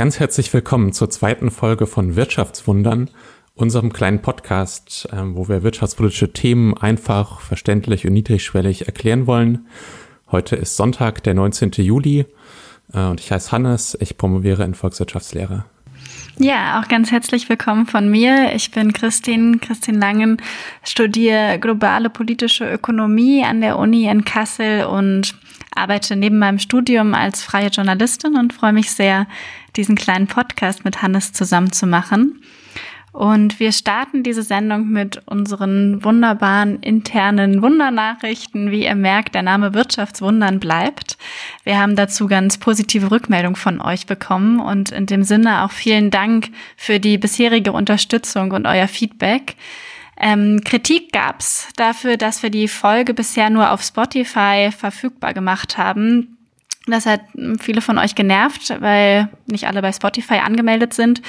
Ganz herzlich willkommen zur zweiten Folge von Wirtschaftswundern, unserem kleinen Podcast, ähm, wo wir wirtschaftspolitische Themen einfach, verständlich und niedrigschwellig erklären wollen. Heute ist Sonntag, der 19. Juli äh, und ich heiße Hannes, ich promoviere in Volkswirtschaftslehre. Ja, auch ganz herzlich willkommen von mir. Ich bin Christine, Christine Langen, studiere globale politische Ökonomie an der Uni in Kassel und arbeite neben meinem Studium als freie Journalistin und freue mich sehr, diesen kleinen Podcast mit Hannes zusammen zu machen. Und wir starten diese Sendung mit unseren wunderbaren internen Wundernachrichten. Wie ihr merkt, der Name Wirtschaftswundern bleibt. Wir haben dazu ganz positive Rückmeldung von euch bekommen und in dem Sinne auch vielen Dank für die bisherige Unterstützung und euer Feedback. Ähm, Kritik gab's dafür, dass wir die Folge bisher nur auf Spotify verfügbar gemacht haben. Das hat viele von euch genervt, weil nicht alle bei Spotify angemeldet sind.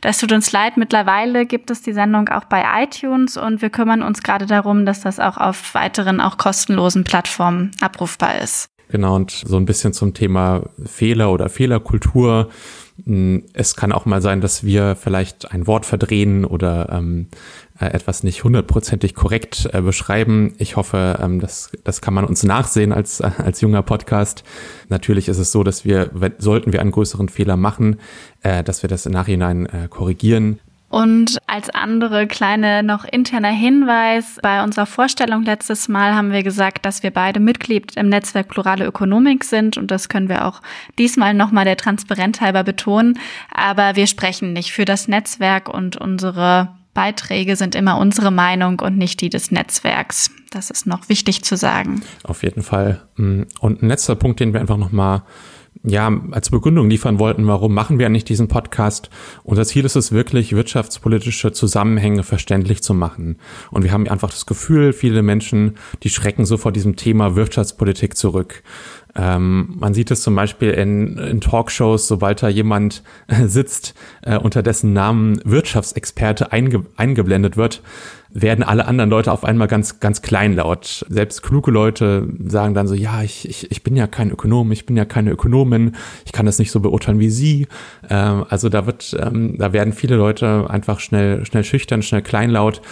Das tut uns leid. Mittlerweile gibt es die Sendung auch bei iTunes und wir kümmern uns gerade darum, dass das auch auf weiteren, auch kostenlosen Plattformen abrufbar ist. Genau, und so ein bisschen zum Thema Fehler oder Fehlerkultur. Hm, es kann auch mal sein, dass wir vielleicht ein Wort verdrehen oder ähm, äh, etwas nicht hundertprozentig korrekt äh, beschreiben. Ich hoffe, ähm, das, das kann man uns nachsehen als, äh, als junger Podcast. Natürlich ist es so, dass wir, wenn, sollten wir einen größeren Fehler machen, äh, dass wir das im Nachhinein äh, korrigieren. Und als andere kleine noch interner Hinweis, bei unserer Vorstellung letztes Mal haben wir gesagt, dass wir beide Mitglied im Netzwerk Plurale Ökonomik sind und das können wir auch diesmal nochmal der Transparenz halber betonen. Aber wir sprechen nicht für das Netzwerk und unsere Beiträge sind immer unsere Meinung und nicht die des Netzwerks. Das ist noch wichtig zu sagen. Auf jeden Fall. Mm, und ein letzter Punkt, den wir einfach nochmal ja, als Begründung liefern wollten, warum machen wir eigentlich diesen Podcast. Unser Ziel ist es wirklich, wirtschaftspolitische Zusammenhänge verständlich zu machen. Und wir haben einfach das Gefühl, viele Menschen, die schrecken so vor diesem Thema Wirtschaftspolitik zurück. Ähm, man sieht es zum Beispiel in, in Talkshows, sobald da jemand äh, sitzt, äh, unter dessen Namen Wirtschaftsexperte einge eingeblendet wird, werden alle anderen Leute auf einmal ganz, ganz kleinlaut. Selbst kluge Leute sagen dann so, ja, ich, ich, ich bin ja kein Ökonom, ich bin ja keine Ökonomin, ich kann das nicht so beurteilen wie Sie. Ähm, also da wird, ähm, da werden viele Leute einfach schnell, schnell schüchtern, schnell kleinlaut.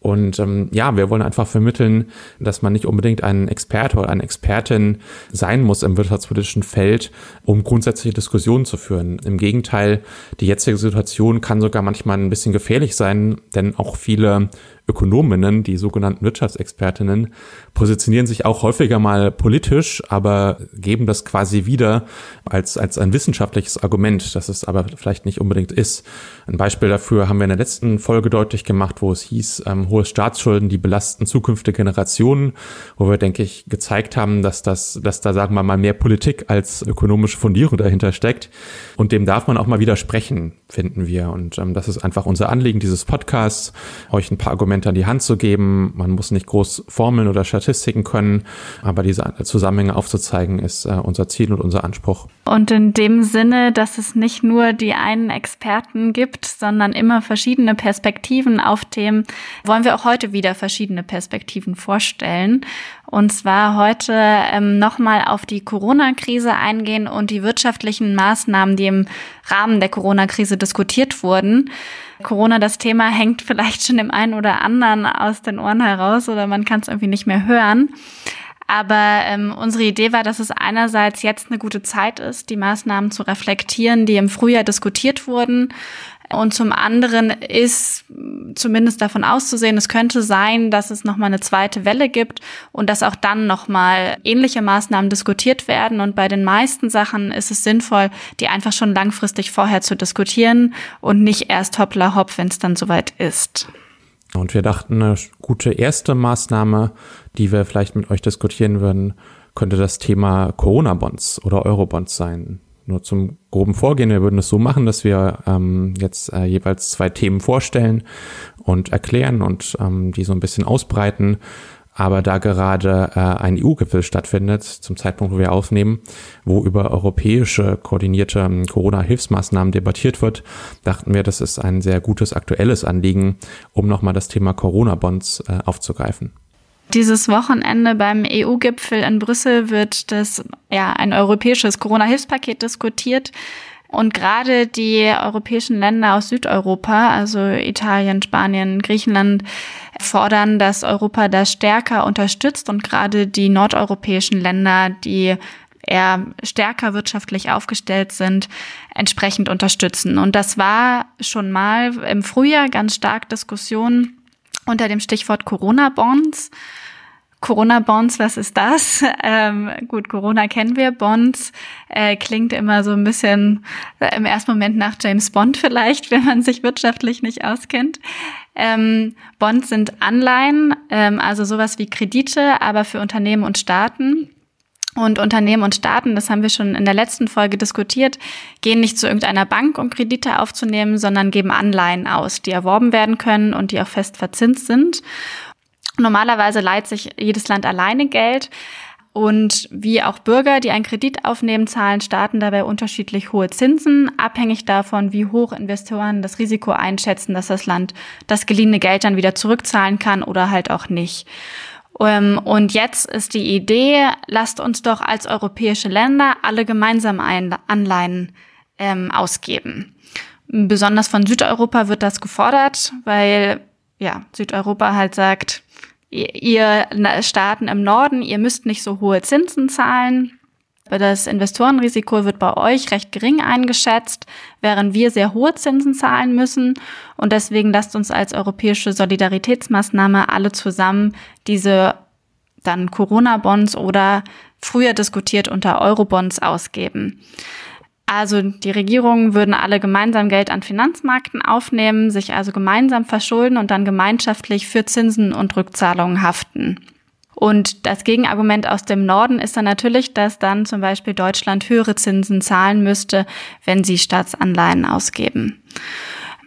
Und ähm, ja, wir wollen einfach vermitteln, dass man nicht unbedingt ein Experte oder eine Expertin sein muss im wirtschaftspolitischen Feld, um grundsätzliche Diskussionen zu führen. Im Gegenteil, die jetzige Situation kann sogar manchmal ein bisschen gefährlich sein, denn auch viele Ökonominnen, die sogenannten Wirtschaftsexpertinnen, positionieren sich auch häufiger mal politisch, aber geben das quasi wieder als, als ein wissenschaftliches Argument, das es aber vielleicht nicht unbedingt ist. Ein Beispiel dafür haben wir in der letzten Folge deutlich gemacht, wo es hieß, ähm, hohe Staatsschulden, die belasten zukünftige Generationen, wo wir, denke ich, gezeigt haben, dass das, dass da, sagen wir mal, mehr Politik als ökonomische Fundierung dahinter steckt. Und dem darf man auch mal widersprechen, finden wir. Und ähm, das ist einfach unser Anliegen dieses Podcasts, euch ein paar Argumente Argumente an die Hand zu geben. Man muss nicht groß Formeln oder Statistiken können, aber diese Zusammenhänge aufzuzeigen, ist äh, unser Ziel und unser Anspruch. Und in dem Sinne, dass es nicht nur die einen Experten gibt, sondern immer verschiedene Perspektiven auf Themen, wollen wir auch heute wieder verschiedene Perspektiven vorstellen. Und zwar heute ähm, nochmal auf die Corona-Krise eingehen und die wirtschaftlichen Maßnahmen, die im Rahmen der Corona-Krise diskutiert wurden. Corona, das Thema hängt vielleicht schon dem einen oder anderen aus den Ohren heraus oder man kann es irgendwie nicht mehr hören. Aber ähm, unsere Idee war, dass es einerseits jetzt eine gute Zeit ist, die Maßnahmen zu reflektieren, die im Frühjahr diskutiert wurden und zum anderen ist zumindest davon auszusehen, es könnte sein, dass es nochmal eine zweite Welle gibt und dass auch dann nochmal ähnliche Maßnahmen diskutiert werden. Und bei den meisten Sachen ist es sinnvoll, die einfach schon langfristig vorher zu diskutieren und nicht erst hoppla hopp, wenn es dann soweit ist. Und wir dachten, eine gute erste Maßnahme, die wir vielleicht mit euch diskutieren würden, könnte das Thema Corona-Bonds oder Euro-Bonds sein. Nur zum groben Vorgehen, wir würden es so machen, dass wir ähm, jetzt äh, jeweils zwei Themen vorstellen und erklären und ähm, die so ein bisschen ausbreiten. Aber da gerade äh, ein EU-Gipfel stattfindet, zum Zeitpunkt, wo wir aufnehmen, wo über europäische koordinierte ähm, Corona-Hilfsmaßnahmen debattiert wird, dachten wir, das ist ein sehr gutes aktuelles Anliegen, um nochmal das Thema Corona-Bonds äh, aufzugreifen. Dieses Wochenende beim EU-Gipfel in Brüssel wird das, ja, ein europäisches Corona-Hilfspaket diskutiert. Und gerade die europäischen Länder aus Südeuropa, also Italien, Spanien, Griechenland, fordern, dass Europa das stärker unterstützt und gerade die nordeuropäischen Länder, die eher stärker wirtschaftlich aufgestellt sind, entsprechend unterstützen. Und das war schon mal im Frühjahr ganz stark Diskussion unter dem Stichwort Corona-Bonds. Corona-Bonds, was ist das? Ähm, gut, Corona kennen wir. Bonds äh, klingt immer so ein bisschen äh, im ersten Moment nach James Bond vielleicht, wenn man sich wirtschaftlich nicht auskennt. Ähm, Bonds sind Anleihen, ähm, also sowas wie Kredite, aber für Unternehmen und Staaten. Und Unternehmen und Staaten, das haben wir schon in der letzten Folge diskutiert, gehen nicht zu irgendeiner Bank, um Kredite aufzunehmen, sondern geben Anleihen aus, die erworben werden können und die auch fest verzinst sind. Normalerweise leiht sich jedes Land alleine Geld. Und wie auch Bürger, die einen Kredit aufnehmen, zahlen Staaten dabei unterschiedlich hohe Zinsen, abhängig davon, wie hoch Investoren das Risiko einschätzen, dass das Land das geliehene Geld dann wieder zurückzahlen kann oder halt auch nicht. Ähm, und jetzt ist die Idee, lasst uns doch als europäische Länder alle gemeinsam Anleihen ähm, ausgeben. Besonders von Südeuropa wird das gefordert, weil ja, Südeuropa halt sagt, ihr Staaten im Norden, ihr müsst nicht so hohe Zinsen zahlen. Das Investorenrisiko wird bei euch recht gering eingeschätzt, während wir sehr hohe Zinsen zahlen müssen. Und deswegen lasst uns als europäische Solidaritätsmaßnahme alle zusammen diese dann Corona-Bonds oder früher diskutiert unter Euro-Bonds ausgeben. Also die Regierungen würden alle gemeinsam Geld an Finanzmärkten aufnehmen, sich also gemeinsam verschulden und dann gemeinschaftlich für Zinsen und Rückzahlungen haften. Und das Gegenargument aus dem Norden ist dann natürlich, dass dann zum Beispiel Deutschland höhere Zinsen zahlen müsste, wenn sie Staatsanleihen ausgeben.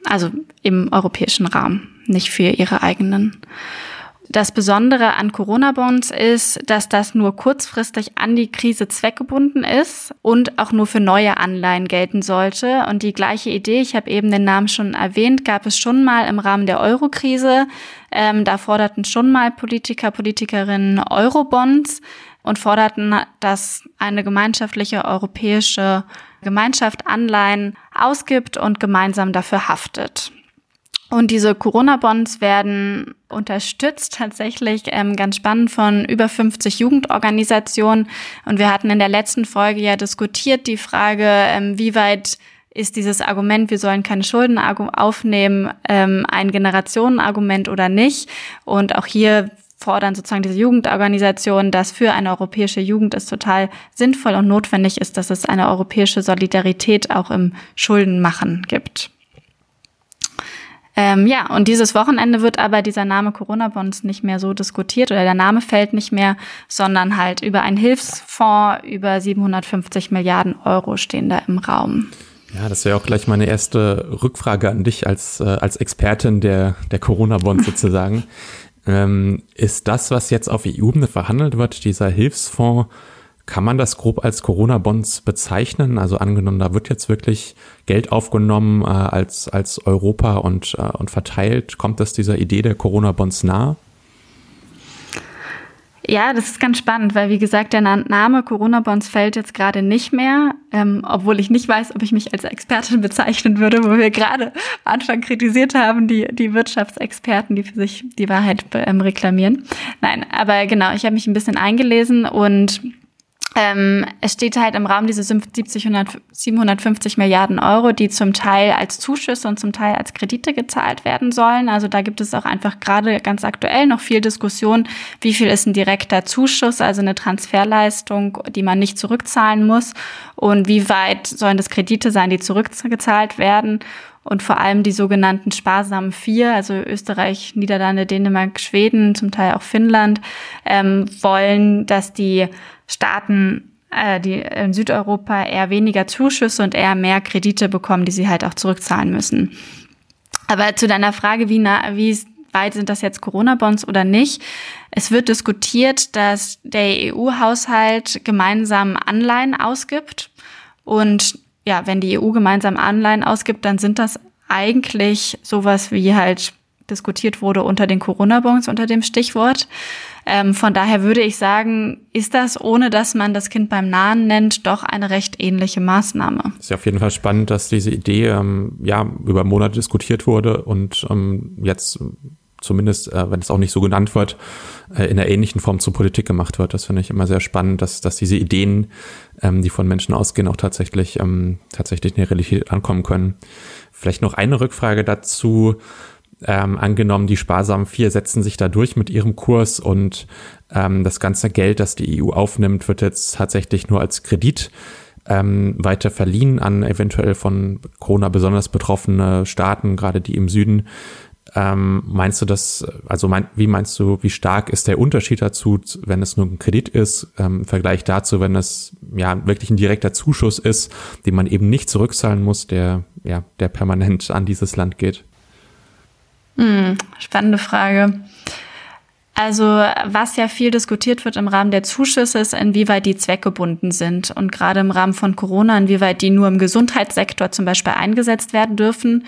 Also im europäischen Raum, nicht für ihre eigenen. Das Besondere an Corona-Bonds ist, dass das nur kurzfristig an die Krise zweckgebunden ist und auch nur für neue Anleihen gelten sollte. Und die gleiche Idee, ich habe eben den Namen schon erwähnt, gab es schon mal im Rahmen der Euro-Krise. Ähm, da forderten schon mal Politiker, Politikerinnen Euro-Bonds und forderten, dass eine gemeinschaftliche europäische Gemeinschaft Anleihen ausgibt und gemeinsam dafür haftet. Und diese Corona-Bonds werden unterstützt tatsächlich ähm, ganz spannend von über 50 Jugendorganisationen. Und wir hatten in der letzten Folge ja diskutiert die Frage, ähm, wie weit ist dieses Argument, wir sollen keine Schulden aufnehmen, ähm, ein Generationenargument oder nicht. Und auch hier fordern sozusagen diese Jugendorganisationen, dass für eine europäische Jugend es total sinnvoll und notwendig ist, dass es eine europäische Solidarität auch im Schuldenmachen gibt. Ähm, ja, und dieses Wochenende wird aber dieser Name Corona-Bonds nicht mehr so diskutiert oder der Name fällt nicht mehr, sondern halt über einen Hilfsfonds über 750 Milliarden Euro stehen da im Raum. Ja, das wäre auch gleich meine erste Rückfrage an dich als, äh, als Expertin der, der Corona-Bonds sozusagen. ähm, ist das, was jetzt auf EU-Ebene verhandelt wird, dieser Hilfsfonds, kann man das grob als Corona-Bonds bezeichnen? Also angenommen, da wird jetzt wirklich Geld aufgenommen äh, als, als Europa und, äh, und verteilt. Kommt das dieser Idee der Corona-Bonds nahe? Ja, das ist ganz spannend, weil wie gesagt, der Name Corona-Bonds fällt jetzt gerade nicht mehr, ähm, obwohl ich nicht weiß, ob ich mich als Expertin bezeichnen würde, wo wir gerade am Anfang kritisiert haben, die, die Wirtschaftsexperten, die für sich die Wahrheit ähm, reklamieren. Nein, aber genau, ich habe mich ein bisschen eingelesen und ähm, es steht halt im Raum diese 70, 100, 750 Milliarden Euro, die zum Teil als Zuschüsse und zum Teil als Kredite gezahlt werden sollen. Also da gibt es auch einfach gerade ganz aktuell noch viel Diskussion, wie viel ist ein direkter Zuschuss, also eine Transferleistung, die man nicht zurückzahlen muss und wie weit sollen das Kredite sein, die zurückgezahlt werden und vor allem die sogenannten sparsamen vier, also Österreich, Niederlande, Dänemark, Schweden, zum Teil auch Finnland, ähm, wollen, dass die Staaten, äh, die in Südeuropa eher weniger Zuschüsse und eher mehr Kredite bekommen, die sie halt auch zurückzahlen müssen. Aber zu deiner Frage, wie, nah, wie weit sind das jetzt Corona-Bonds oder nicht? Es wird diskutiert, dass der EU-Haushalt gemeinsam Anleihen ausgibt. Und ja, wenn die EU gemeinsam Anleihen ausgibt, dann sind das eigentlich sowas wie halt diskutiert wurde unter den Corona-Bonds unter dem Stichwort. Ähm, von daher würde ich sagen, ist das, ohne dass man das Kind beim Namen nennt, doch eine recht ähnliche Maßnahme. Ist ja auf jeden Fall spannend, dass diese Idee ähm, ja über Monate diskutiert wurde und ähm, jetzt zumindest, äh, wenn es auch nicht so genannt wird, äh, in einer ähnlichen Form zur Politik gemacht wird. Das finde ich immer sehr spannend, dass, dass diese Ideen, ähm, die von Menschen ausgehen, auch tatsächlich, ähm, tatsächlich in der Realität ankommen können. Vielleicht noch eine Rückfrage dazu. Ähm, angenommen, die sparsamen vier setzen sich da durch mit ihrem Kurs und ähm, das ganze Geld, das die EU aufnimmt, wird jetzt tatsächlich nur als Kredit ähm, weiter verliehen an eventuell von Corona besonders betroffene Staaten, gerade die im Süden. Ähm, meinst du das, also mein, wie meinst du, wie stark ist der Unterschied dazu, wenn es nur ein Kredit ist, ähm, im Vergleich dazu, wenn es ja wirklich ein direkter Zuschuss ist, den man eben nicht zurückzahlen muss, der ja, der permanent an dieses Land geht? Hm, spannende Frage. Also was ja viel diskutiert wird im Rahmen der Zuschüsse ist, inwieweit die zweckgebunden sind und gerade im Rahmen von Corona, inwieweit die nur im Gesundheitssektor zum Beispiel eingesetzt werden dürfen.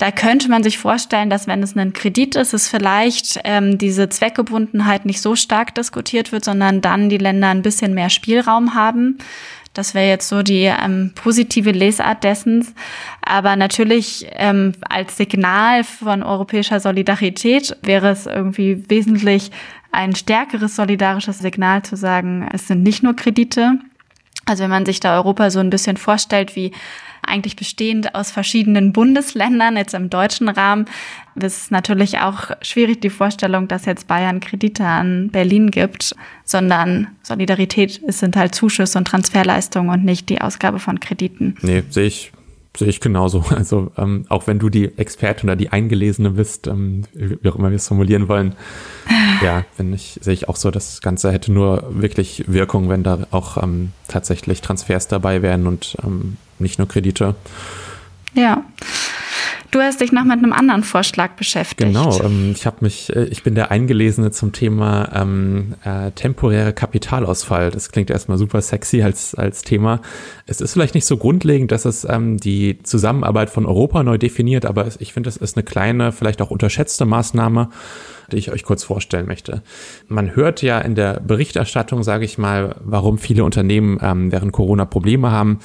Da könnte man sich vorstellen, dass wenn es ein Kredit ist, es vielleicht ähm, diese Zweckgebundenheit nicht so stark diskutiert wird, sondern dann die Länder ein bisschen mehr Spielraum haben. Das wäre jetzt so die ähm, positive Lesart dessen. Aber natürlich ähm, als Signal von europäischer Solidarität wäre es irgendwie wesentlich ein stärkeres solidarisches Signal zu sagen, es sind nicht nur Kredite. Also wenn man sich da Europa so ein bisschen vorstellt wie eigentlich bestehend aus verschiedenen Bundesländern, jetzt im deutschen Rahmen. Es ist natürlich auch schwierig die Vorstellung, dass jetzt Bayern Kredite an Berlin gibt, sondern Solidarität sind halt Zuschüsse und Transferleistungen und nicht die Ausgabe von Krediten. Nee, sehe ich Sehe ich genauso. Also ähm, auch wenn du die Expertin oder die Eingelesene bist, ähm, wie auch immer wir es formulieren wollen, ja, wenn ich, sehe ich auch so, das Ganze hätte nur wirklich Wirkung, wenn da auch ähm, tatsächlich Transfers dabei wären und ähm, nicht nur Kredite. Ja. Du hast dich noch mit einem anderen Vorschlag beschäftigt. Genau, ähm, ich habe mich, äh, ich bin der Eingelesene zum Thema ähm, äh, temporäre Kapitalausfall. Das klingt erstmal super sexy als, als Thema. Es ist vielleicht nicht so grundlegend, dass es ähm, die Zusammenarbeit von Europa neu definiert, aber ich finde, es ist eine kleine, vielleicht auch unterschätzte Maßnahme die ich euch kurz vorstellen möchte. Man hört ja in der Berichterstattung, sage ich mal, warum viele Unternehmen ähm, während Corona Probleme haben.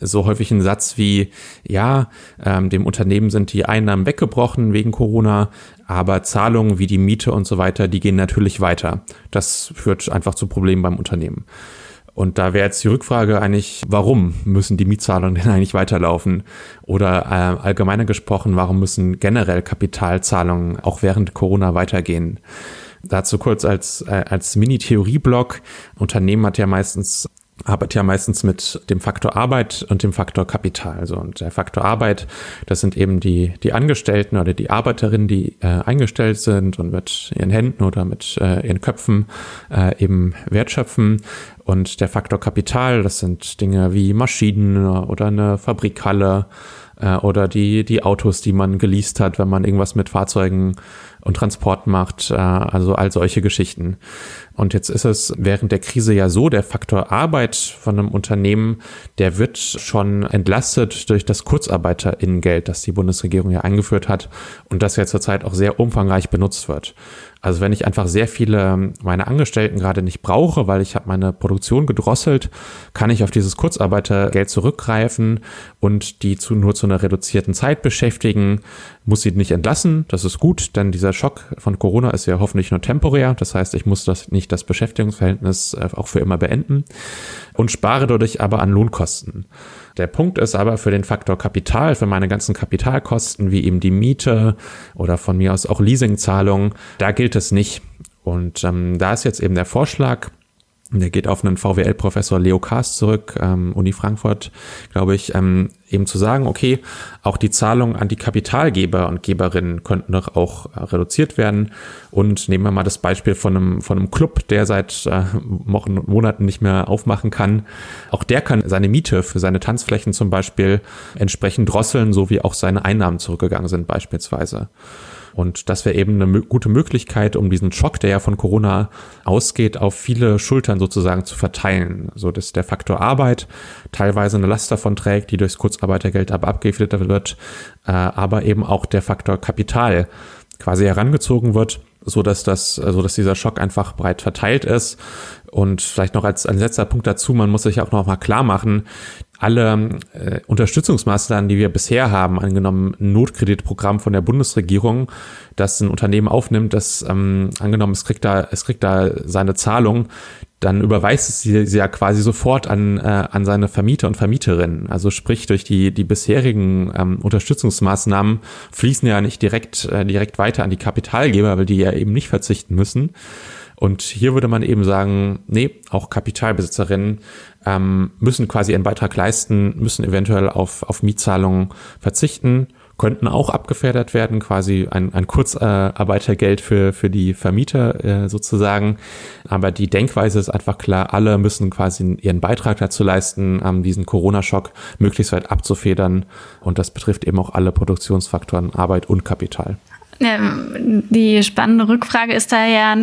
So häufig ein Satz wie, ja, ähm, dem Unternehmen sind die Einnahmen weggebrochen wegen Corona, aber Zahlungen wie die Miete und so weiter, die gehen natürlich weiter. Das führt einfach zu Problemen beim Unternehmen. Und da wäre jetzt die Rückfrage eigentlich, warum müssen die Mietzahlungen denn eigentlich weiterlaufen? Oder äh, allgemeiner gesprochen, warum müssen generell Kapitalzahlungen auch während Corona weitergehen? Dazu kurz als, äh, als Mini-Theorie-Block. Unternehmen hat ja meistens arbeitet ja meistens mit dem Faktor Arbeit und dem Faktor Kapital. Also und der Faktor Arbeit, das sind eben die die Angestellten oder die Arbeiterinnen, die äh, eingestellt sind und mit ihren Händen oder mit äh, ihren Köpfen äh, eben wertschöpfen. Und der Faktor Kapital, das sind Dinge wie Maschinen oder eine Fabrikhalle äh, oder die die Autos, die man geleast hat, wenn man irgendwas mit Fahrzeugen und Transport macht, äh, also all solche Geschichten. Und jetzt ist es während der Krise ja so, der Faktor Arbeit von einem Unternehmen, der wird schon entlastet durch das Kurzarbeiterinnengeld, das die Bundesregierung ja eingeführt hat und das ja zurzeit auch sehr umfangreich benutzt wird. Also wenn ich einfach sehr viele meiner Angestellten gerade nicht brauche, weil ich habe meine Produktion gedrosselt, kann ich auf dieses Kurzarbeitergeld zurückgreifen und die zu, nur zu einer reduzierten Zeit beschäftigen, muss sie nicht entlassen. Das ist gut, denn dieser Schock von Corona ist ja hoffentlich nur temporär. Das heißt, ich muss das nicht das Beschäftigungsverhältnis äh, auch für immer beenden und spare dadurch aber an Lohnkosten. Der Punkt ist aber für den Faktor Kapital, für meine ganzen Kapitalkosten, wie eben die Miete oder von mir aus auch Leasingzahlungen, da gilt es nicht. Und ähm, da ist jetzt eben der Vorschlag, der geht auf einen VWL-Professor Leo Kaas zurück, ähm, Uni Frankfurt, glaube ich, ähm, eben zu sagen, okay, auch die Zahlungen an die Kapitalgeber und Geberinnen könnten doch auch äh, reduziert werden. Und nehmen wir mal das Beispiel von einem, von einem Club, der seit äh, Wochen und Monaten nicht mehr aufmachen kann. Auch der kann seine Miete für seine Tanzflächen zum Beispiel entsprechend drosseln, so wie auch seine Einnahmen zurückgegangen sind beispielsweise. Und das wäre eben eine gute Möglichkeit, um diesen Schock, der ja von Corona ausgeht, auf viele Schultern sozusagen zu verteilen. So dass der Faktor Arbeit teilweise eine Last davon trägt, die durchs Kurzarbeitergeld aber abgefedert wird, äh, aber eben auch der Faktor Kapital quasi herangezogen wird so dass das, so also dass dieser Schock einfach breit verteilt ist. Und vielleicht noch als, als letzter Punkt dazu, man muss sich auch noch mal klar machen, alle äh, Unterstützungsmaßnahmen, die wir bisher haben, angenommen Notkreditprogramm von der Bundesregierung, das ein Unternehmen aufnimmt, das ähm, angenommen, es kriegt da, es kriegt da seine Zahlung, dann überweist es sie, sie ja quasi sofort an, äh, an seine Vermieter und Vermieterinnen. Also sprich, durch die, die bisherigen ähm, Unterstützungsmaßnahmen fließen ja nicht direkt, äh, direkt weiter an die Kapitalgeber, weil die ja eben nicht verzichten müssen. Und hier würde man eben sagen, nee, auch Kapitalbesitzerinnen ähm, müssen quasi ihren Beitrag leisten, müssen eventuell auf, auf Mietzahlungen verzichten, könnten auch abgefedert werden, quasi ein, ein Kurzarbeitergeld für, für die Vermieter äh, sozusagen. Aber die Denkweise ist einfach klar, alle müssen quasi ihren Beitrag dazu leisten, ähm, diesen Corona-Schock möglichst weit abzufedern. Und das betrifft eben auch alle Produktionsfaktoren, Arbeit und Kapital. Ja, die spannende Rückfrage ist da ja,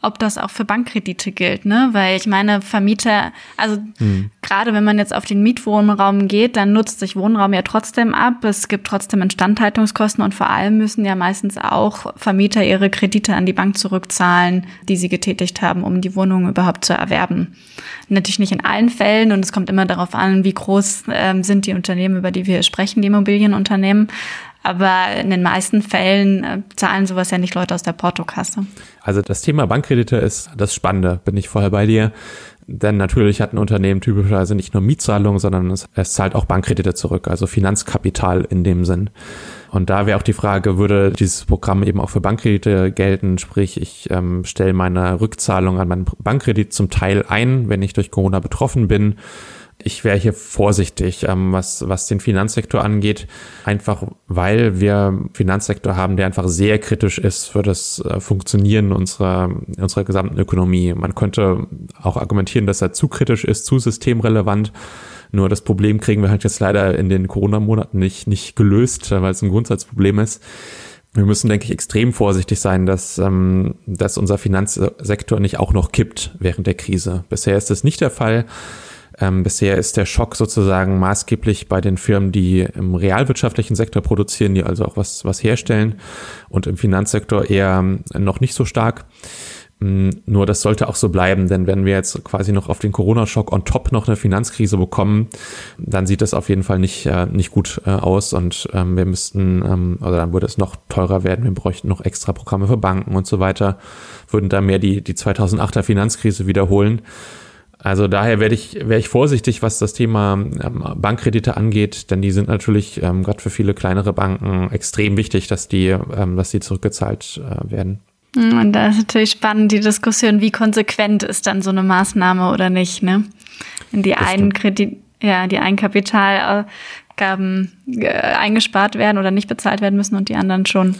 ob das auch für Bankkredite gilt, ne? Weil ich meine, Vermieter, also mhm. gerade wenn man jetzt auf den Mietwohnraum geht, dann nutzt sich Wohnraum ja trotzdem ab. Es gibt trotzdem Instandhaltungskosten und vor allem müssen ja meistens auch Vermieter ihre Kredite an die Bank zurückzahlen, die sie getätigt haben, um die Wohnung überhaupt zu erwerben. Natürlich nicht in allen Fällen und es kommt immer darauf an, wie groß ähm, sind die Unternehmen, über die wir sprechen, die Immobilienunternehmen. Aber in den meisten Fällen äh, zahlen sowas ja nicht Leute aus der Portokasse. Also das Thema Bankkredite ist das Spannende, bin ich vorher bei dir. Denn natürlich hat ein Unternehmen typischerweise nicht nur Mietzahlungen, sondern es, es zahlt auch Bankkredite zurück, also Finanzkapital in dem Sinn. Und da wäre auch die Frage, würde dieses Programm eben auch für Bankkredite gelten? Sprich, ich ähm, stelle meine Rückzahlung an meinen Bankkredit zum Teil ein, wenn ich durch Corona betroffen bin ich wäre hier vorsichtig, ähm, was, was den Finanzsektor angeht, einfach weil wir Finanzsektor haben, der einfach sehr kritisch ist für das äh, Funktionieren unserer, unserer gesamten Ökonomie. Man könnte auch argumentieren, dass er zu kritisch ist, zu systemrelevant. Nur das Problem kriegen wir halt jetzt leider in den Corona-Monaten nicht, nicht gelöst, weil es ein Grundsatzproblem ist. Wir müssen, denke ich, extrem vorsichtig sein, dass, ähm, dass unser Finanzsektor nicht auch noch kippt während der Krise. Bisher ist das nicht der Fall. Ähm, bisher ist der Schock sozusagen maßgeblich bei den Firmen, die im realwirtschaftlichen Sektor produzieren, die also auch was, was herstellen und im Finanzsektor eher noch nicht so stark. Mm, nur das sollte auch so bleiben, denn wenn wir jetzt quasi noch auf den Corona-Schock on top noch eine Finanzkrise bekommen, dann sieht das auf jeden Fall nicht, äh, nicht gut äh, aus und ähm, wir müssten, ähm, oder dann würde es noch teurer werden, wir bräuchten noch extra Programme für Banken und so weiter, würden da mehr die, die 2008er Finanzkrise wiederholen. Also daher werde ich, wäre ich vorsichtig, was das Thema ähm, Bankkredite angeht, denn die sind natürlich ähm, gerade für viele kleinere Banken extrem wichtig, dass die, ähm, dass die zurückgezahlt äh, werden. Hm, und da ist natürlich spannend die Diskussion, wie konsequent ist dann so eine Maßnahme oder nicht, ne? In die einen Kredit, ja, die Eigenkapitalergaben äh, eingespart werden oder nicht bezahlt werden müssen und die anderen schon.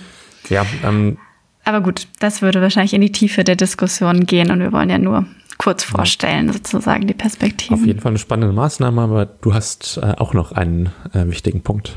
Ja, ähm, aber gut, das würde wahrscheinlich in die Tiefe der Diskussion gehen und wir wollen ja nur kurz vorstellen, sozusagen die Perspektive. Auf jeden Fall eine spannende Maßnahme, aber du hast äh, auch noch einen äh, wichtigen Punkt.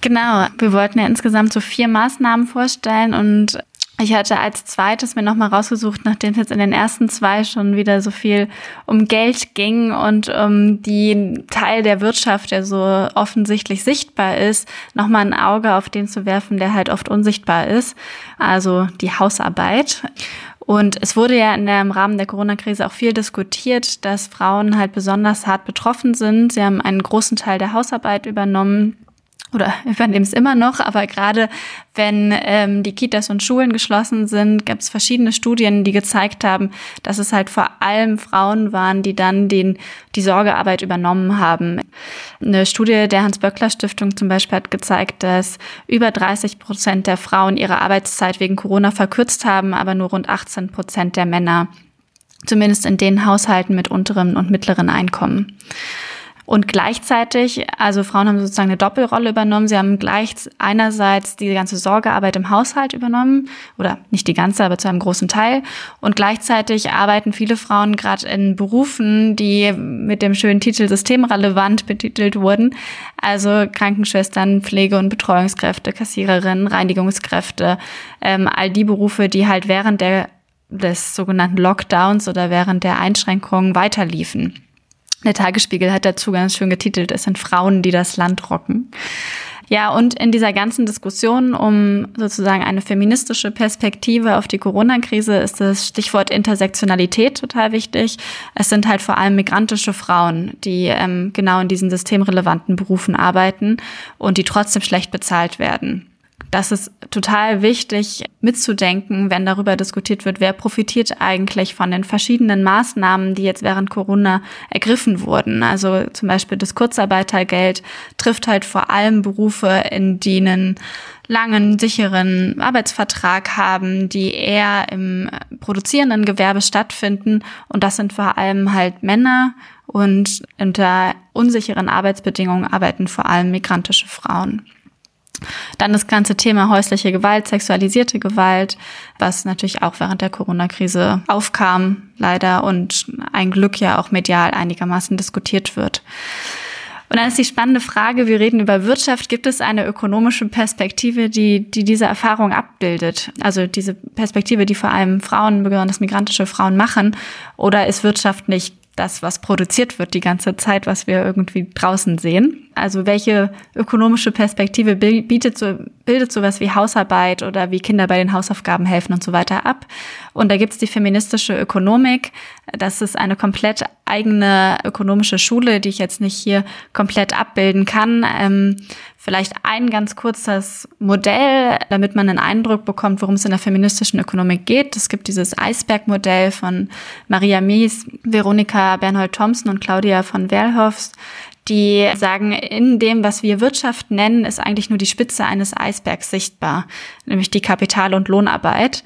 Genau, wir wollten ja insgesamt so vier Maßnahmen vorstellen und ich hatte als zweites mir nochmal rausgesucht, nachdem es jetzt in den ersten zwei schon wieder so viel um Geld ging und um die Teil der Wirtschaft, der so offensichtlich sichtbar ist, nochmal ein Auge auf den zu werfen, der halt oft unsichtbar ist. Also die Hausarbeit. Und es wurde ja in der, im Rahmen der Corona-Krise auch viel diskutiert, dass Frauen halt besonders hart betroffen sind. Sie haben einen großen Teil der Hausarbeit übernommen oder übernehmen es immer noch, aber gerade wenn ähm, die Kitas und Schulen geschlossen sind, gab es verschiedene Studien, die gezeigt haben, dass es halt vor allem Frauen waren, die dann den, die Sorgearbeit übernommen haben. Eine Studie der Hans-Böckler-Stiftung zum Beispiel hat gezeigt, dass über 30 Prozent der Frauen ihre Arbeitszeit wegen Corona verkürzt haben, aber nur rund 18 Prozent der Männer. Zumindest in den Haushalten mit unterem und mittleren Einkommen. Und gleichzeitig, also Frauen haben sozusagen eine Doppelrolle übernommen. Sie haben gleich einerseits die ganze Sorgearbeit im Haushalt übernommen, oder nicht die ganze, aber zu einem großen Teil. Und gleichzeitig arbeiten viele Frauen gerade in Berufen, die mit dem schönen Titel systemrelevant betitelt wurden. Also Krankenschwestern, Pflege- und Betreuungskräfte, Kassiererinnen, Reinigungskräfte, ähm, all die Berufe, die halt während der des sogenannten Lockdowns oder während der Einschränkungen weiterliefen. Der Tagesspiegel hat dazu ganz schön getitelt, es sind Frauen, die das Land rocken. Ja, und in dieser ganzen Diskussion um sozusagen eine feministische Perspektive auf die Corona-Krise ist das Stichwort Intersektionalität total wichtig. Es sind halt vor allem migrantische Frauen, die ähm, genau in diesen systemrelevanten Berufen arbeiten und die trotzdem schlecht bezahlt werden das ist total wichtig mitzudenken, wenn darüber diskutiert wird, wer profitiert eigentlich von den verschiedenen Maßnahmen, die jetzt während Corona ergriffen wurden. Also zum Beispiel das Kurzarbeitergeld trifft halt vor allem Berufe, in denen langen, sicheren Arbeitsvertrag haben, die eher im produzierenden Gewerbe stattfinden. Und das sind vor allem halt Männer und unter unsicheren Arbeitsbedingungen arbeiten vor allem migrantische Frauen. Dann das ganze Thema häusliche Gewalt, sexualisierte Gewalt, was natürlich auch während der Corona-Krise aufkam, leider, und ein Glück ja auch medial einigermaßen diskutiert wird. Und dann ist die spannende Frage, wir reden über Wirtschaft, gibt es eine ökonomische Perspektive, die, die diese Erfahrung abbildet? Also diese Perspektive, die vor allem Frauen, besonders migrantische Frauen machen, oder ist Wirtschaft nicht das, was produziert wird die ganze Zeit, was wir irgendwie draußen sehen. Also welche ökonomische Perspektive bietet so, bildet sowas wie Hausarbeit oder wie Kinder bei den Hausaufgaben helfen und so weiter ab. Und da gibt's die feministische Ökonomik. Das ist eine komplett eigene ökonomische Schule, die ich jetzt nicht hier komplett abbilden kann. Ähm, Vielleicht ein ganz kurzes Modell, damit man einen Eindruck bekommt, worum es in der feministischen Ökonomik geht. Es gibt dieses Eisbergmodell von Maria Mies, Veronika Bernhold-Thompson und Claudia von Werlhofs, die sagen, in dem, was wir Wirtschaft nennen, ist eigentlich nur die Spitze eines Eisbergs sichtbar, nämlich die Kapital- und Lohnarbeit.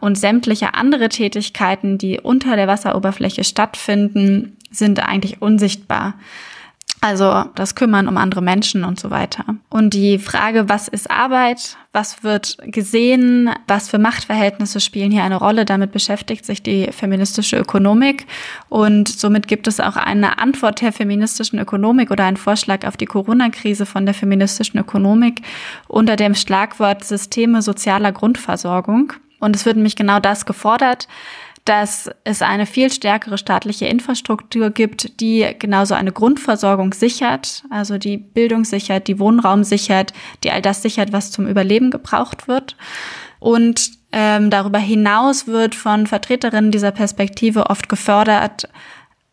Und sämtliche andere Tätigkeiten, die unter der Wasseroberfläche stattfinden, sind eigentlich unsichtbar. Also das Kümmern um andere Menschen und so weiter. Und die Frage, was ist Arbeit? Was wird gesehen? Was für Machtverhältnisse spielen hier eine Rolle? Damit beschäftigt sich die feministische Ökonomik. Und somit gibt es auch eine Antwort der feministischen Ökonomik oder einen Vorschlag auf die Corona-Krise von der feministischen Ökonomik unter dem Schlagwort Systeme sozialer Grundversorgung. Und es wird nämlich genau das gefordert, dass es eine viel stärkere staatliche Infrastruktur gibt, die genauso eine Grundversorgung sichert, also die Bildung sichert, die Wohnraum sichert, die all das sichert, was zum Überleben gebraucht wird. Und ähm, darüber hinaus wird von Vertreterinnen dieser Perspektive oft gefördert,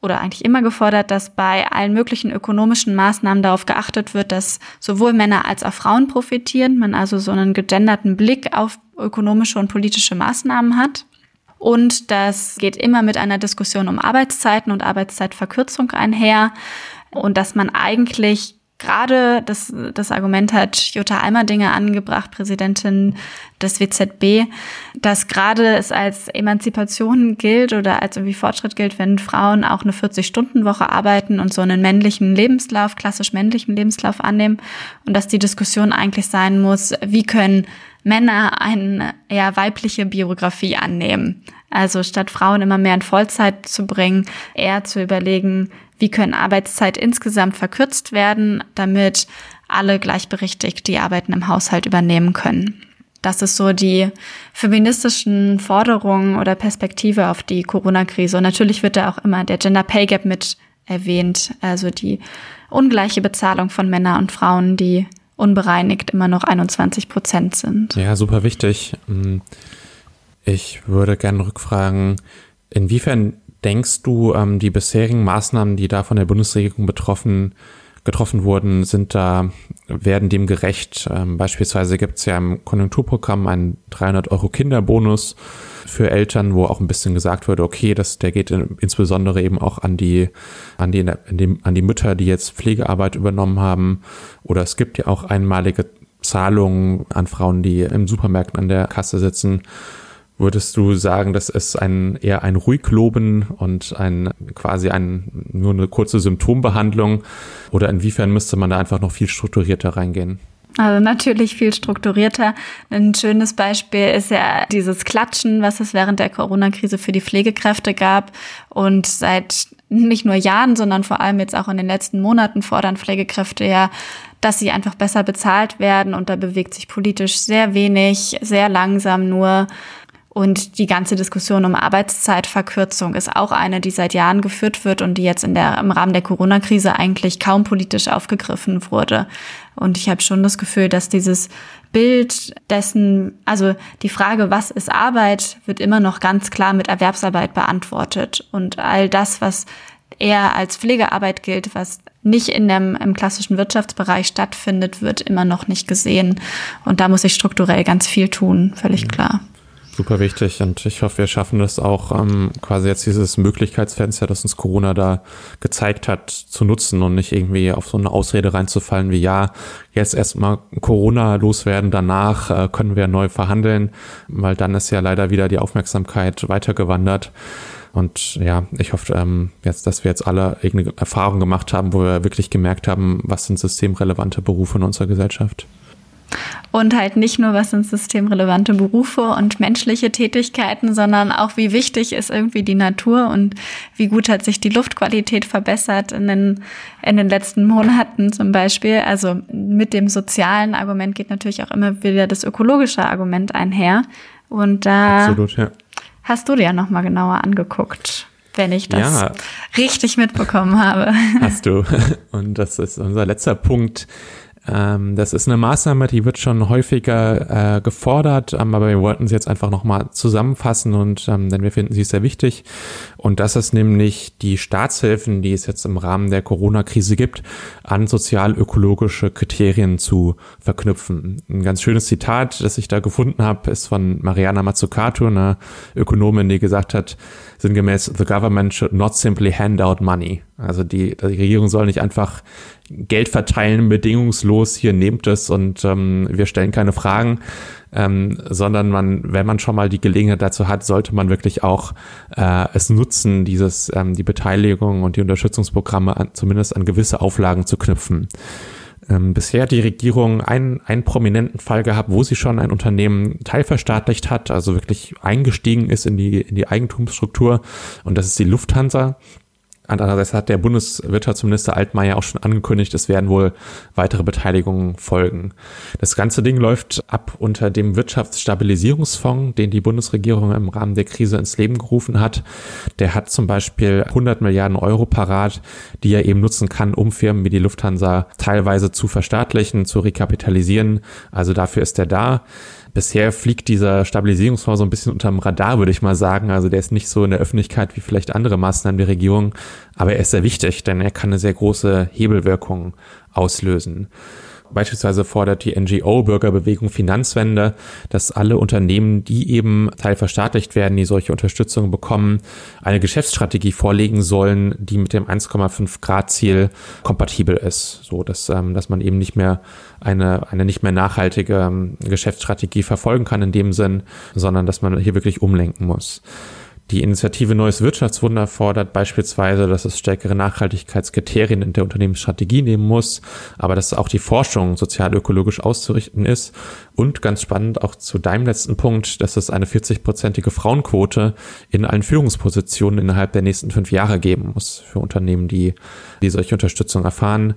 oder eigentlich immer gefordert, dass bei allen möglichen ökonomischen Maßnahmen darauf geachtet wird, dass sowohl Männer als auch Frauen profitieren, man also so einen gegenderten Blick auf ökonomische und politische Maßnahmen hat. Und das geht immer mit einer Diskussion um Arbeitszeiten und Arbeitszeitverkürzung einher. Und dass man eigentlich gerade, das, das Argument hat Jutta Almerdinger angebracht, Präsidentin des WZB, dass gerade es als Emanzipation gilt oder als irgendwie Fortschritt gilt, wenn Frauen auch eine 40-Stunden-Woche arbeiten und so einen männlichen Lebenslauf, klassisch männlichen Lebenslauf annehmen. Und dass die Diskussion eigentlich sein muss, wie können Männer eine eher weibliche Biografie annehmen. Also statt Frauen immer mehr in Vollzeit zu bringen, eher zu überlegen, wie können Arbeitszeit insgesamt verkürzt werden, damit alle gleichberechtigt die Arbeiten im Haushalt übernehmen können. Das ist so die feministischen Forderungen oder Perspektive auf die Corona-Krise. Und natürlich wird da auch immer der Gender Pay Gap mit erwähnt, also die ungleiche Bezahlung von Männern und Frauen, die unbereinigt immer noch 21 Prozent sind. Ja, super wichtig. Mm, ich würde gerne rückfragen, inwiefern denkst du, ähm, die bisherigen Maßnahmen, die da von der Bundesregierung betroffen getroffen wurden, sind da, werden dem gerecht. Ähm, beispielsweise gibt es ja im Konjunkturprogramm einen 300 Euro Kinderbonus für Eltern, wo auch ein bisschen gesagt wurde, okay, das, der geht in, insbesondere eben auch an die, an die, an die, an die Mütter, die jetzt Pflegearbeit übernommen haben. Oder es gibt ja auch einmalige Zahlungen an Frauen, die im Supermärkten an der Kasse sitzen. Würdest du sagen, das ist ein eher ein Ruhigloben und ein quasi ein nur eine kurze Symptombehandlung oder inwiefern müsste man da einfach noch viel strukturierter reingehen? Also natürlich viel strukturierter. Ein schönes Beispiel ist ja dieses Klatschen, was es während der Corona-Krise für die Pflegekräfte gab. Und seit nicht nur Jahren, sondern vor allem jetzt auch in den letzten Monaten fordern Pflegekräfte ja, dass sie einfach besser bezahlt werden. Und da bewegt sich politisch sehr wenig, sehr langsam nur. Und die ganze Diskussion um Arbeitszeitverkürzung ist auch eine, die seit Jahren geführt wird und die jetzt in der, im Rahmen der Corona-Krise eigentlich kaum politisch aufgegriffen wurde. Und ich habe schon das Gefühl, dass dieses Bild dessen, also die Frage, was ist Arbeit, wird immer noch ganz klar mit Erwerbsarbeit beantwortet. Und all das, was eher als Pflegearbeit gilt, was nicht in dem, im klassischen Wirtschaftsbereich stattfindet, wird immer noch nicht gesehen. Und da muss ich strukturell ganz viel tun, völlig mhm. klar. Super wichtig und ich hoffe, wir schaffen das auch ähm, quasi jetzt dieses Möglichkeitsfenster, das uns Corona da gezeigt hat, zu nutzen und nicht irgendwie auf so eine Ausrede reinzufallen wie ja, jetzt erstmal Corona loswerden, danach äh, können wir neu verhandeln, weil dann ist ja leider wieder die Aufmerksamkeit weitergewandert. Und ja, ich hoffe ähm, jetzt, dass wir jetzt alle irgendeine Erfahrung gemacht haben, wo wir wirklich gemerkt haben, was sind systemrelevante Berufe in unserer Gesellschaft. Und halt nicht nur, was sind systemrelevante Berufe und menschliche Tätigkeiten, sondern auch, wie wichtig ist irgendwie die Natur und wie gut hat sich die Luftqualität verbessert in den, in den letzten Monaten zum Beispiel. Also mit dem sozialen Argument geht natürlich auch immer wieder das ökologische Argument einher. Und da Absolut, ja. hast du dir ja nochmal genauer angeguckt wenn ich das ja. richtig mitbekommen habe. Hast du. Und das ist unser letzter Punkt ähm, das ist eine Maßnahme, die wird schon häufiger äh, gefordert, ähm, aber wir wollten sie jetzt einfach nochmal zusammenfassen und ähm, denn wir finden sie sehr wichtig. Und das ist nämlich die Staatshilfen, die es jetzt im Rahmen der Corona-Krise gibt, an sozial-ökologische Kriterien zu verknüpfen. Ein ganz schönes Zitat, das ich da gefunden habe, ist von Mariana Mazzucato, eine Ökonomin, die gesagt hat, sinngemäß, the government should not simply hand out money. Also die, die Regierung soll nicht einfach Geld verteilen, bedingungslos, hier nehmt es und ähm, wir stellen keine Fragen, ähm, sondern man, wenn man schon mal die Gelegenheit dazu hat, sollte man wirklich auch äh, es nutzen, dieses, ähm, die Beteiligung und die Unterstützungsprogramme an, zumindest an gewisse Auflagen zu knüpfen. Ähm, bisher hat die Regierung einen, einen prominenten Fall gehabt, wo sie schon ein Unternehmen teilverstaatlicht hat, also wirklich eingestiegen ist in die, in die Eigentumsstruktur. Und das ist die Lufthansa. Andererseits hat der Bundeswirtschaftsminister Altmaier auch schon angekündigt, es werden wohl weitere Beteiligungen folgen. Das ganze Ding läuft ab unter dem Wirtschaftsstabilisierungsfonds, den die Bundesregierung im Rahmen der Krise ins Leben gerufen hat. Der hat zum Beispiel 100 Milliarden Euro parat, die er eben nutzen kann, um Firmen wie die Lufthansa teilweise zu verstaatlichen, zu rekapitalisieren. Also dafür ist er da. Bisher fliegt dieser Stabilisierungsfonds so ein bisschen unterm Radar, würde ich mal sagen. Also der ist nicht so in der Öffentlichkeit wie vielleicht andere Maßnahmen der Regierung, aber er ist sehr wichtig, denn er kann eine sehr große Hebelwirkung auslösen. Beispielsweise fordert die NGO-Bürgerbewegung Finanzwende, dass alle Unternehmen, die eben teilverstaatlicht werden, die solche Unterstützung bekommen, eine Geschäftsstrategie vorlegen sollen, die mit dem 1,5 Grad Ziel kompatibel ist, so dass, ähm, dass man eben nicht mehr eine, eine nicht mehr nachhaltige ähm, Geschäftsstrategie verfolgen kann in dem Sinn, sondern dass man hier wirklich umlenken muss. Die Initiative Neues Wirtschaftswunder fordert beispielsweise, dass es stärkere Nachhaltigkeitskriterien in der Unternehmensstrategie nehmen muss, aber dass auch die Forschung sozial-ökologisch auszurichten ist. Und ganz spannend auch zu deinem letzten Punkt, dass es eine 40-prozentige Frauenquote in allen Führungspositionen innerhalb der nächsten fünf Jahre geben muss für Unternehmen, die, die solche Unterstützung erfahren.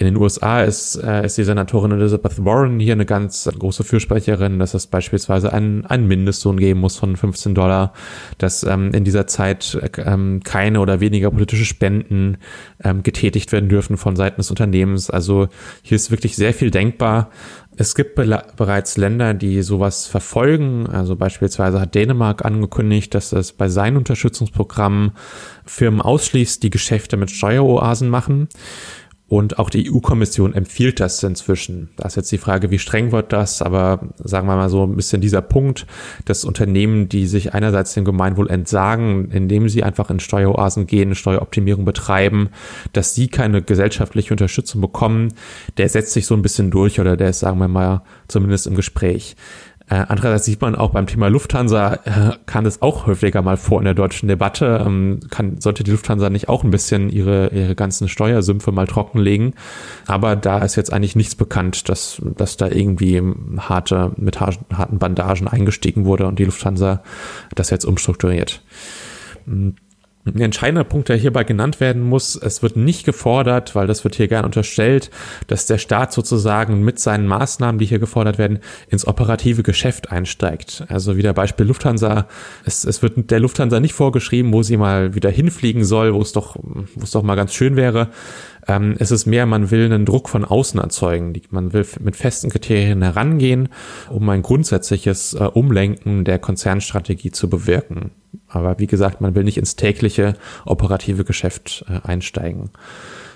In den USA ist, äh, ist die Senatorin Elizabeth Warren hier eine ganz große Fürsprecherin, dass es beispielsweise einen, einen Mindestlohn geben muss von 15 Dollar, dass ähm, in dieser Zeit ähm, keine oder weniger politische Spenden ähm, getätigt werden dürfen von Seiten des Unternehmens. Also hier ist wirklich sehr viel denkbar. Es gibt be bereits Länder, die sowas verfolgen. Also beispielsweise hat Dänemark angekündigt, dass es bei seinen Unterstützungsprogrammen Firmen ausschließt, die Geschäfte mit Steueroasen machen. Und auch die EU-Kommission empfiehlt das inzwischen. Da ist jetzt die Frage, wie streng wird das? Aber sagen wir mal so ein bisschen dieser Punkt, dass Unternehmen, die sich einerseits dem Gemeinwohl entsagen, indem sie einfach in Steueroasen gehen, Steueroptimierung betreiben, dass sie keine gesellschaftliche Unterstützung bekommen, der setzt sich so ein bisschen durch oder der ist, sagen wir mal, zumindest im Gespräch. Äh, andererseits sieht man auch beim Thema Lufthansa, äh, kann es auch häufiger mal vor in der deutschen Debatte. Ähm, kann, sollte die Lufthansa nicht auch ein bisschen ihre, ihre ganzen Steuersümpfe mal trockenlegen? Aber da ist jetzt eigentlich nichts bekannt, dass, dass da irgendwie harte, mit harten Bandagen eingestiegen wurde und die Lufthansa das jetzt umstrukturiert. Hm. Ein entscheidender Punkt, der hierbei genannt werden muss, es wird nicht gefordert, weil das wird hier gern unterstellt, dass der Staat sozusagen mit seinen Maßnahmen, die hier gefordert werden, ins operative Geschäft einsteigt. Also wieder Beispiel Lufthansa. Es, es wird der Lufthansa nicht vorgeschrieben, wo sie mal wieder hinfliegen soll, wo es doch, wo es doch mal ganz schön wäre. Ähm, es ist mehr, man will einen Druck von außen erzeugen. Man will mit festen Kriterien herangehen, um ein grundsätzliches äh, Umlenken der Konzernstrategie zu bewirken. Aber wie gesagt, man will nicht ins tägliche operative Geschäft äh, einsteigen.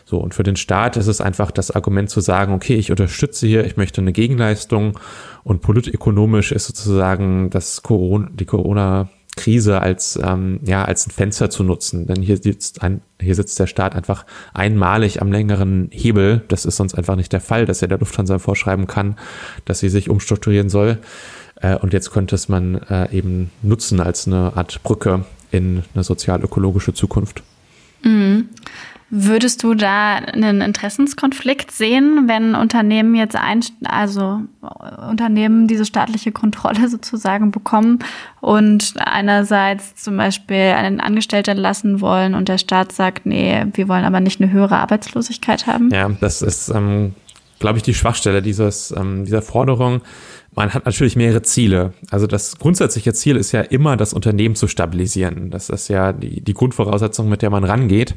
So, und für den Staat ist es einfach das Argument zu sagen, okay, ich unterstütze hier, ich möchte eine Gegenleistung und politökonomisch ist sozusagen das Corona, die Corona-Krise als, ähm, ja, als ein Fenster zu nutzen. Denn hier sitzt ein, hier sitzt der Staat einfach einmalig am längeren Hebel. Das ist sonst einfach nicht der Fall, dass er der Lufthansa vorschreiben kann, dass sie sich umstrukturieren soll. Äh, und jetzt könnte es man äh, eben nutzen als eine Art Brücke in eine sozial-ökologische Zukunft. Mhm. Würdest du da einen Interessenskonflikt sehen, wenn Unternehmen jetzt ein, also Unternehmen diese staatliche Kontrolle sozusagen bekommen und einerseits zum Beispiel einen Angestellten lassen wollen und der Staat sagt, nee, wir wollen aber nicht eine höhere Arbeitslosigkeit haben? Ja, das ist, ähm, glaube ich, die Schwachstelle dieses, ähm, dieser Forderung man hat natürlich mehrere Ziele. Also das grundsätzliche Ziel ist ja immer, das Unternehmen zu stabilisieren. Das ist ja die, die Grundvoraussetzung, mit der man rangeht.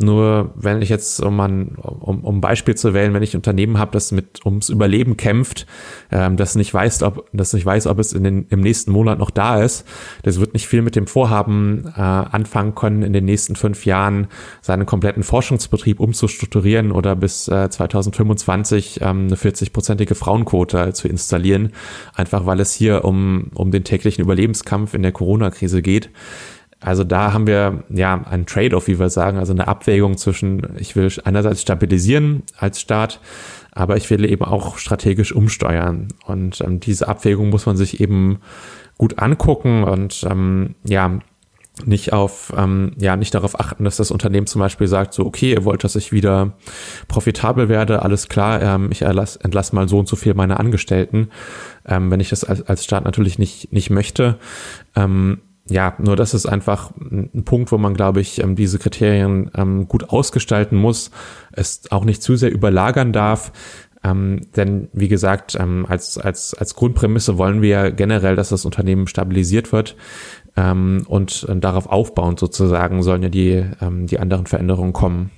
Nur wenn ich jetzt, um, ein, um, um Beispiel zu wählen, wenn ich ein Unternehmen habe, das mit ums Überleben kämpft, ähm, das nicht weiß, ob das nicht weiß, ob es in den, im nächsten Monat noch da ist, das wird nicht viel mit dem Vorhaben äh, anfangen können, in den nächsten fünf Jahren seinen kompletten Forschungsbetrieb umzustrukturieren oder bis äh, 2025 ähm, eine 40-prozentige Frauenquote zu installieren, einfach weil es hier um, um den täglichen Überlebenskampf in der Corona-Krise geht. Also da haben wir ja einen Trade-off, wie wir sagen, also eine Abwägung zwischen, ich will einerseits stabilisieren als Staat, aber ich will eben auch strategisch umsteuern. Und ähm, diese Abwägung muss man sich eben gut angucken und ähm, ja, nicht auf, ähm, ja, nicht darauf achten, dass das Unternehmen zum Beispiel sagt, so, okay, ihr wollt, dass ich wieder profitabel werde, alles klar, ähm, ich erlass, entlasse mal so und so viel meine Angestellten, ähm, wenn ich das als, als Staat natürlich nicht, nicht möchte. Ähm, ja, nur das ist einfach ein Punkt, wo man, glaube ich, ähm, diese Kriterien ähm, gut ausgestalten muss, es auch nicht zu sehr überlagern darf. Ähm, denn wie gesagt, ähm, als, als, als Grundprämisse wollen wir generell, dass das Unternehmen stabilisiert wird. Ähm, und äh, darauf aufbauend sozusagen sollen ja die, ähm, die anderen Veränderungen kommen.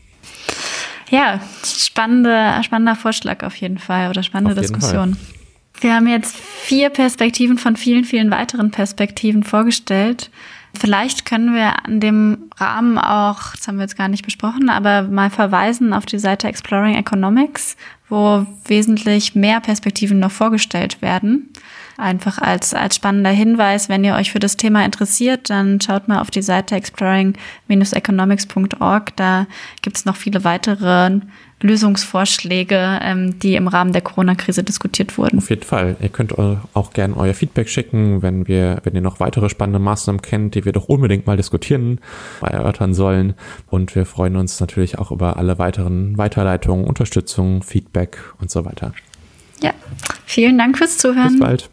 Ja, spannende, spannender Vorschlag auf jeden Fall oder spannende Diskussion. Fall. Wir haben jetzt vier Perspektiven von vielen, vielen weiteren Perspektiven vorgestellt. Vielleicht können wir an dem Rahmen auch, das haben wir jetzt gar nicht besprochen, aber mal verweisen auf die Seite Exploring Economics, wo wesentlich mehr Perspektiven noch vorgestellt werden. Einfach als, als spannender Hinweis, wenn ihr euch für das Thema interessiert, dann schaut mal auf die Seite exploring-economics.org. Da gibt's noch viele weitere Lösungsvorschläge, ähm, die im Rahmen der Corona-Krise diskutiert wurden. Auf jeden Fall. Ihr könnt auch gerne euer Feedback schicken, wenn wir, wenn ihr noch weitere spannende Maßnahmen kennt, die wir doch unbedingt mal diskutieren, erörtern sollen. Und wir freuen uns natürlich auch über alle weiteren Weiterleitungen, Unterstützung, Feedback und so weiter. Ja, vielen Dank fürs Zuhören. Bis bald.